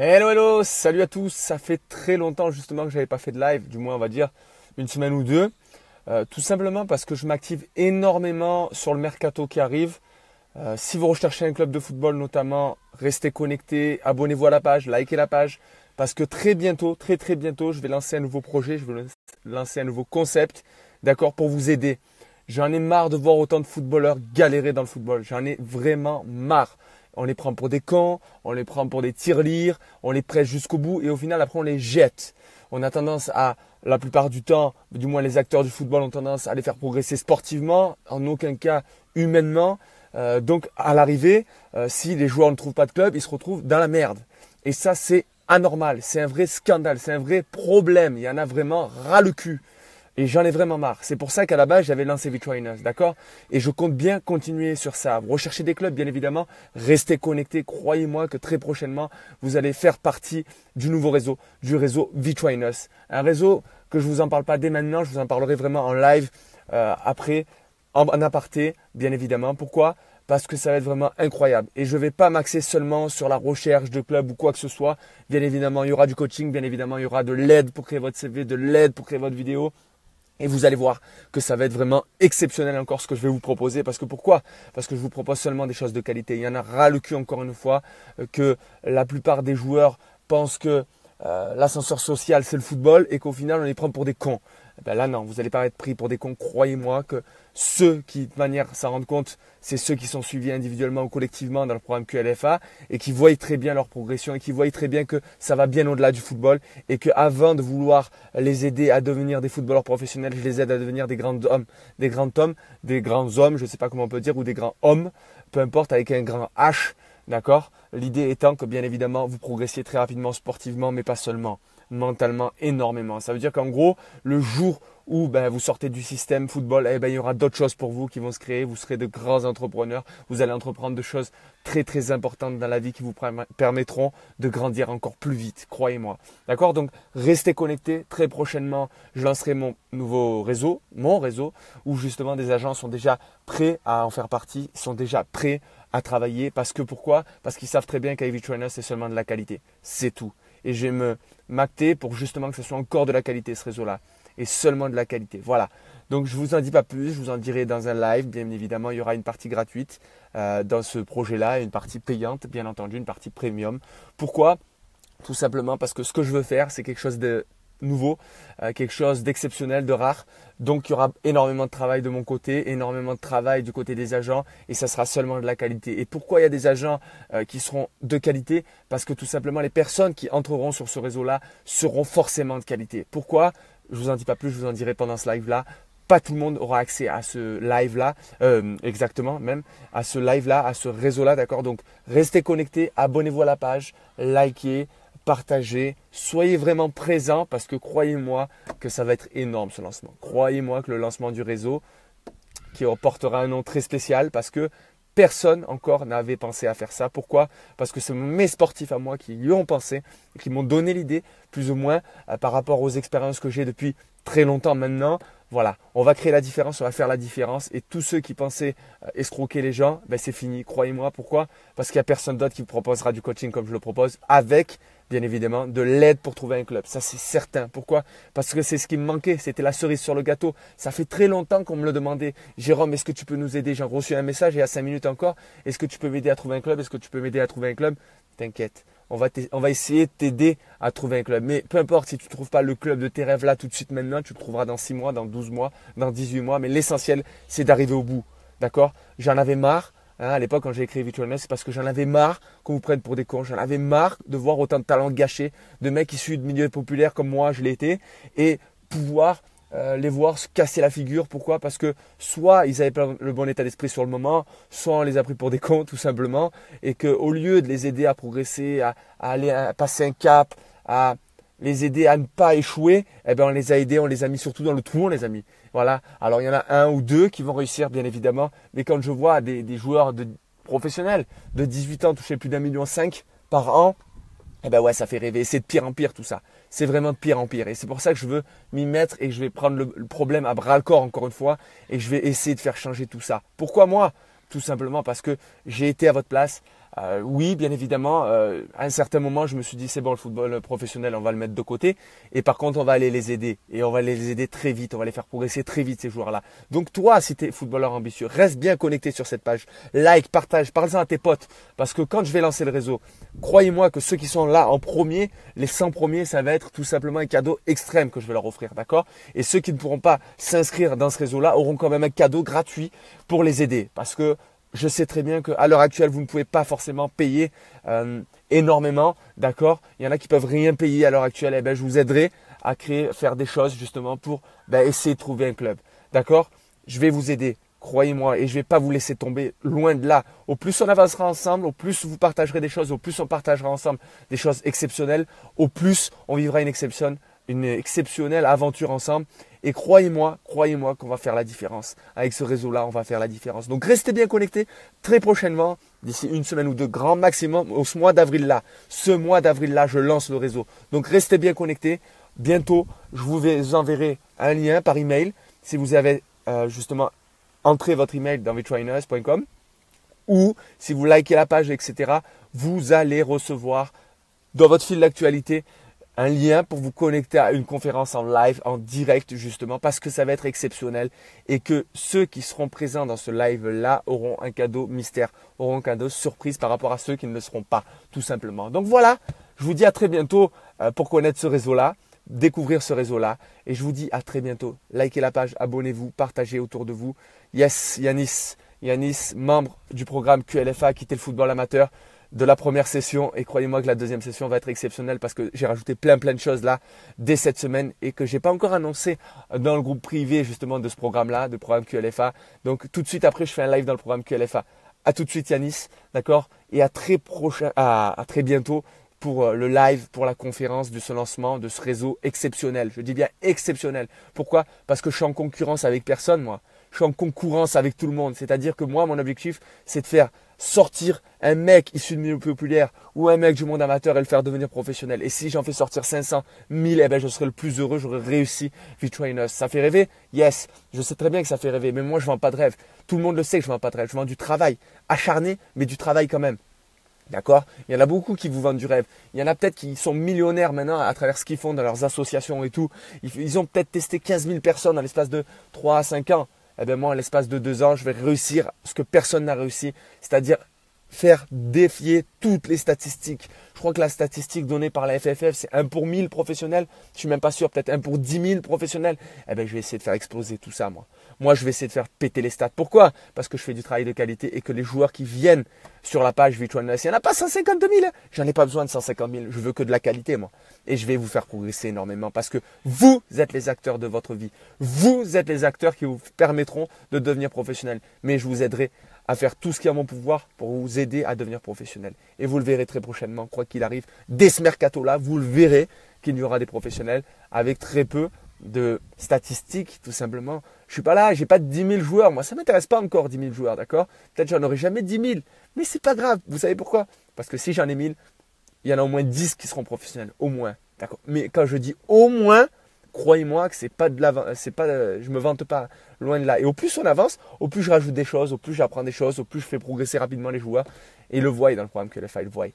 Hello hello, salut à tous. Ça fait très longtemps justement que j'avais pas fait de live, du moins on va dire une semaine ou deux. Euh, tout simplement parce que je m'active énormément sur le mercato qui arrive. Euh, si vous recherchez un club de football notamment, restez connectés, abonnez-vous à la page, likez la page, parce que très bientôt, très très bientôt, je vais lancer un nouveau projet, je vais lancer un nouveau concept, d'accord, pour vous aider. J'en ai marre de voir autant de footballeurs galérer dans le football. J'en ai vraiment marre on les prend pour des cons, on les prend pour des tirelires, on les presse jusqu'au bout et au final après on les jette. On a tendance à, la plupart du temps, du moins les acteurs du football ont tendance à les faire progresser sportivement, en aucun cas humainement. Euh, donc à l'arrivée, euh, si les joueurs ne trouvent pas de club, ils se retrouvent dans la merde. Et ça c'est anormal, c'est un vrai scandale, c'est un vrai problème. Il y en a vraiment ras le cul. Et j'en ai vraiment marre. C'est pour ça qu'à la base, j'avais lancé Vitriners, d'accord? Et je compte bien continuer sur ça. Rechercher des clubs, bien évidemment. Restez connectés. Croyez-moi que très prochainement, vous allez faire partie du nouveau réseau, du réseau Vitriners. Un réseau que je ne vous en parle pas dès maintenant. Je vous en parlerai vraiment en live euh, après, en, en aparté, bien évidemment. Pourquoi? Parce que ça va être vraiment incroyable. Et je ne vais pas m'axer seulement sur la recherche de clubs ou quoi que ce soit. Bien évidemment, il y aura du coaching, bien évidemment, il y aura de l'aide pour créer votre CV, de l'aide pour créer votre vidéo, et vous allez voir que ça va être vraiment exceptionnel encore ce que je vais vous proposer. Parce que pourquoi? Parce que je vous propose seulement des choses de qualité. Il y en a ras le cul encore une fois euh, que la plupart des joueurs pensent que euh, l'ascenseur social c'est le football et qu'au final on les prend pour des cons. Eh ben là non, vous n'allez pas être pris pour des cons. Croyez-moi que ceux qui de manière s'en rendent compte, c'est ceux qui sont suivis individuellement ou collectivement dans le programme QLFA et qui voient très bien leur progression et qui voient très bien que ça va bien au-delà du football et qu'avant de vouloir les aider à devenir des footballeurs professionnels, je les aide à devenir des grands hommes, des grands hommes, des grands hommes, je ne sais pas comment on peut dire, ou des grands hommes, peu importe, avec un grand H, d'accord? L'idée étant que bien évidemment vous progressiez très rapidement sportivement, mais pas seulement mentalement énormément. Ça veut dire qu'en gros, le jour où ben, vous sortez du système football, eh ben, il y aura d'autres choses pour vous qui vont se créer. Vous serez de grands entrepreneurs. Vous allez entreprendre de choses très très importantes dans la vie qui vous permettront de grandir encore plus vite, croyez-moi. D'accord? Donc restez connectés. Très prochainement, je lancerai mon nouveau réseau, mon réseau, où justement des agents sont déjà prêts à en faire partie, sont déjà prêts à travailler. Parce que pourquoi? Parce qu'ils savent très bien qu'Ivy Trainer, c'est seulement de la qualité. C'est tout et je vais me m'acter pour justement que ce soit encore de la qualité ce réseau-là et seulement de la qualité. Voilà. Donc je ne vous en dis pas plus, je vous en dirai dans un live. Bien évidemment, il y aura une partie gratuite euh, dans ce projet-là et une partie payante, bien entendu, une partie premium. Pourquoi? Tout simplement parce que ce que je veux faire, c'est quelque chose de nouveau, euh, quelque chose d'exceptionnel, de rare. Donc il y aura énormément de travail de mon côté, énormément de travail du côté des agents et ça sera seulement de la qualité. Et pourquoi il y a des agents euh, qui seront de qualité? Parce que tout simplement les personnes qui entreront sur ce réseau-là seront forcément de qualité. Pourquoi? Je vous en dis pas plus, je vous en dirai pendant ce live-là. Pas tout le monde aura accès à ce live-là, euh, exactement même, à ce live-là, à ce réseau-là, d'accord? Donc restez connectés, abonnez-vous à la page, likez, partagez, soyez vraiment présents parce que croyez-moi que ça va être énorme ce lancement. Croyez-moi que le lancement du réseau, qui portera un nom très spécial parce que personne encore n'avait pensé à faire ça. Pourquoi? Parce que c'est mes sportifs à moi qui y ont pensé qui m'ont donné l'idée, plus ou moins, euh, par rapport aux expériences que j'ai depuis très longtemps maintenant. Voilà, on va créer la différence, on va faire la différence. Et tous ceux qui pensaient euh, escroquer les gens, ben c'est fini, croyez-moi. Pourquoi? Parce qu'il n'y a personne d'autre qui vous proposera du coaching comme je le propose, avec bien évidemment, de l'aide pour trouver un club. Ça, c'est certain. Pourquoi? Parce que c'est ce qui me manquait. C'était la cerise sur le gâteau. Ça fait très longtemps qu'on me le demandait. Jérôme, est-ce que tu peux nous aider? J'ai reçu un message il y a cinq minutes encore. Est-ce que tu peux m'aider à trouver un club? Est-ce que tu peux m'aider à trouver un club? T'inquiète. On va, essayer de t'aider à trouver un club. Mais peu importe si tu ne trouves pas le club de tes rêves là tout de suite maintenant, tu le trouveras dans 6 mois, dans 12 mois, dans 18 mois. Mais l'essentiel, c'est d'arriver au bout. D'accord? J'en avais marre Hein, à l'époque, quand j'ai écrit Virtualness, c'est parce que j'en avais marre qu'on vous prenne pour des cons. J'en avais marre de voir autant de talents gâchés, de mecs issus de milieux populaires comme moi, je l'ai été, et pouvoir euh, les voir se casser la figure. Pourquoi? Parce que soit ils avaient pas le bon état d'esprit sur le moment, soit on les a pris pour des cons tout simplement, et qu'au lieu de les aider à progresser, à, aller passer un cap, à les aider à ne pas échouer, eh ben on les a aidés, on les a mis surtout dans le trou, on les a mis. Voilà. Alors il y en a un ou deux qui vont réussir, bien évidemment. Mais quand je vois des, joueurs de, professionnels de 18 ans toucher plus d'un million cinq par an, eh ben ouais, ça fait rêver. C'est de pire en pire tout ça. C'est vraiment de pire en pire. Et c'est pour ça que je veux m'y mettre et je vais prendre le, le problème à bras le corps encore une fois et je vais essayer de faire changer tout ça. Pourquoi moi? Tout simplement parce que j'ai été à votre place. euh, oui, bien évidemment, euh, à un certain moment, je me suis dit, c'est bon, le football professionnel, on va le mettre de côté. Et par contre, on va aller les aider. Et on va les aider très vite. On va les faire progresser très vite, ces joueurs-là. Donc toi, si tu es footballeur ambitieux, reste bien connecté sur cette page. Like, partage, parle-en à tes potes. Parce que quand je vais lancer le réseau, croyez-moi que ceux qui sont là en premier, les 100 premiers, ça va être tout simplement un cadeau extrême que je vais leur offrir. D'accord? Et ceux qui ne pourront pas s'inscrire dans ce réseau-là auront quand même un cadeau gratuit pour les aider. Parce que je sais très bien qu'à l'heure actuelle, vous ne pouvez pas forcément payer euh, énormément, d'accord? Il y en a qui peuvent rien payer à l'heure actuelle. Eh ben, je vous aiderai à créer, faire des choses justement pour ben, essayer de trouver un club, d'accord? Je vais vous aider, croyez-moi, et je ne vais pas vous laisser tomber loin de là. Au plus on avancera ensemble, au plus vous partagerez des choses, au plus on partagera ensemble des choses exceptionnelles, au plus on vivra une exception, une exceptionnelle aventure ensemble. Et croyez-moi, croyez-moi qu'on va faire la différence. Avec ce réseau-là, on va faire la différence. Donc restez bien connectés très prochainement, d'ici une semaine ou deux, grand maximum, au mois d'avril-là. Ce mois d'avril-là, je lance le réseau. Donc restez bien connectés. Bientôt, je vous enverrai un lien par email si vous avez euh, justement entré votre email dans vitrainers.com ou si vous likez la page, etc., vous allez recevoir dans votre fil d'actualité un lien pour vous connecter à une conférence en live, en direct justement, parce que ça va être exceptionnel et que ceux qui seront présents dans ce live-là auront un cadeau mystère, auront un cadeau surprise par rapport à ceux qui ne le seront pas, tout simplement. Donc voilà, je vous dis à très bientôt euh, pour connaître ce réseau-là, découvrir ce réseau-là, et je vous dis à très bientôt. Likez la page, abonnez-vous, partagez autour de vous. Yes, Yanis, Yanis, membre du programme QLFA, quitter le football amateur de la première session et croyez-moi que la deuxième session va être exceptionnelle parce que j'ai rajouté plein plein de choses là dès cette semaine et que j'ai pas encore annoncé dans le groupe privé justement de ce programme là, de programme QLFA. Donc tout de suite après je fais un live dans le programme QLFA. À tout de suite Yanis, d'accord? Et à très prochain à, très bientôt pour euh, le live, pour la conférence de ce lancement, de ce réseau exceptionnel. Je dis bien exceptionnel. Pourquoi? Parce que je suis en concurrence avec personne, moi. Je suis en concurrence avec tout le monde. C'est-à-dire que moi, mon objectif, c'est de faire sortir un mec issu de milieu populaire ou un mec du monde amateur et le faire devenir professionnel. Et si j'en fais sortir 500, 1000, eh ben, je serai le plus heureux, j'aurai réussi V-Trainers. Ça fait rêver? Yes, je sais très bien que ça fait rêver, mais moi je vends pas de rêve. Tout le monde le sait que je vends pas de rêve, je vends du travail, acharné, mais du travail quand même. D'accord? Il y en a beaucoup qui vous vendent du rêve. Il y en a peut-être qui sont millionnaires maintenant à travers ce qu'ils font dans leurs associations et tout. Ils ont peut-être testé 15 000 personnes dans l'espace de 3 à 5 ans eh bien moi, en l'espace de deux ans, je vais réussir ce que personne n'a réussi, c'est-à-dire faire défier toutes les statistiques. Je crois que la statistique donnée par la FFF, c'est 1 pour 1000 professionnels. Je suis même pas sûr, peut-être 1 pour 10 000 professionnels. Eh bien, je vais essayer de faire exploser tout ça, moi. Moi, je vais essayer de faire péter les stats. Pourquoi? Parce que je fais du travail de qualité et que les joueurs qui viennent sur la page Virtual il n'y en a pas 150 000. J'en ai pas besoin de 150 000. Je veux que de la qualité, moi. Et je vais vous faire progresser énormément parce que vous êtes les acteurs de votre vie. Vous êtes les acteurs qui vous permettront de devenir professionnel. Mais je vous aiderai à faire tout ce qui est à mon pouvoir pour vous aider à devenir professionnel. Et vous le verrez très prochainement, quoi qu'il arrive. Dès ce mercato-là, vous le verrez qu'il y aura des professionnels avec très peu de statistiques, tout simplement. Je suis pas là, j'ai pas 10 000 joueurs. Moi, ça m'intéresse pas encore 10 000 joueurs, d'accord? Peut-être j'en aurai jamais 10 000. Mais c'est pas grave. Vous savez pourquoi? Parce que si j'en ai 1000, il y en a au moins 10 qui seront professionnels. Au moins. D'accord? Mais quand je dis au moins, croyez-moi que c'est pas de la, c'est pas, je me vante pas loin de là. Et au plus on avance, au plus je rajoute des choses, au plus j'apprends des choses, au plus je fais progresser rapidement les joueurs. Et le voient dans le programme que le file voient.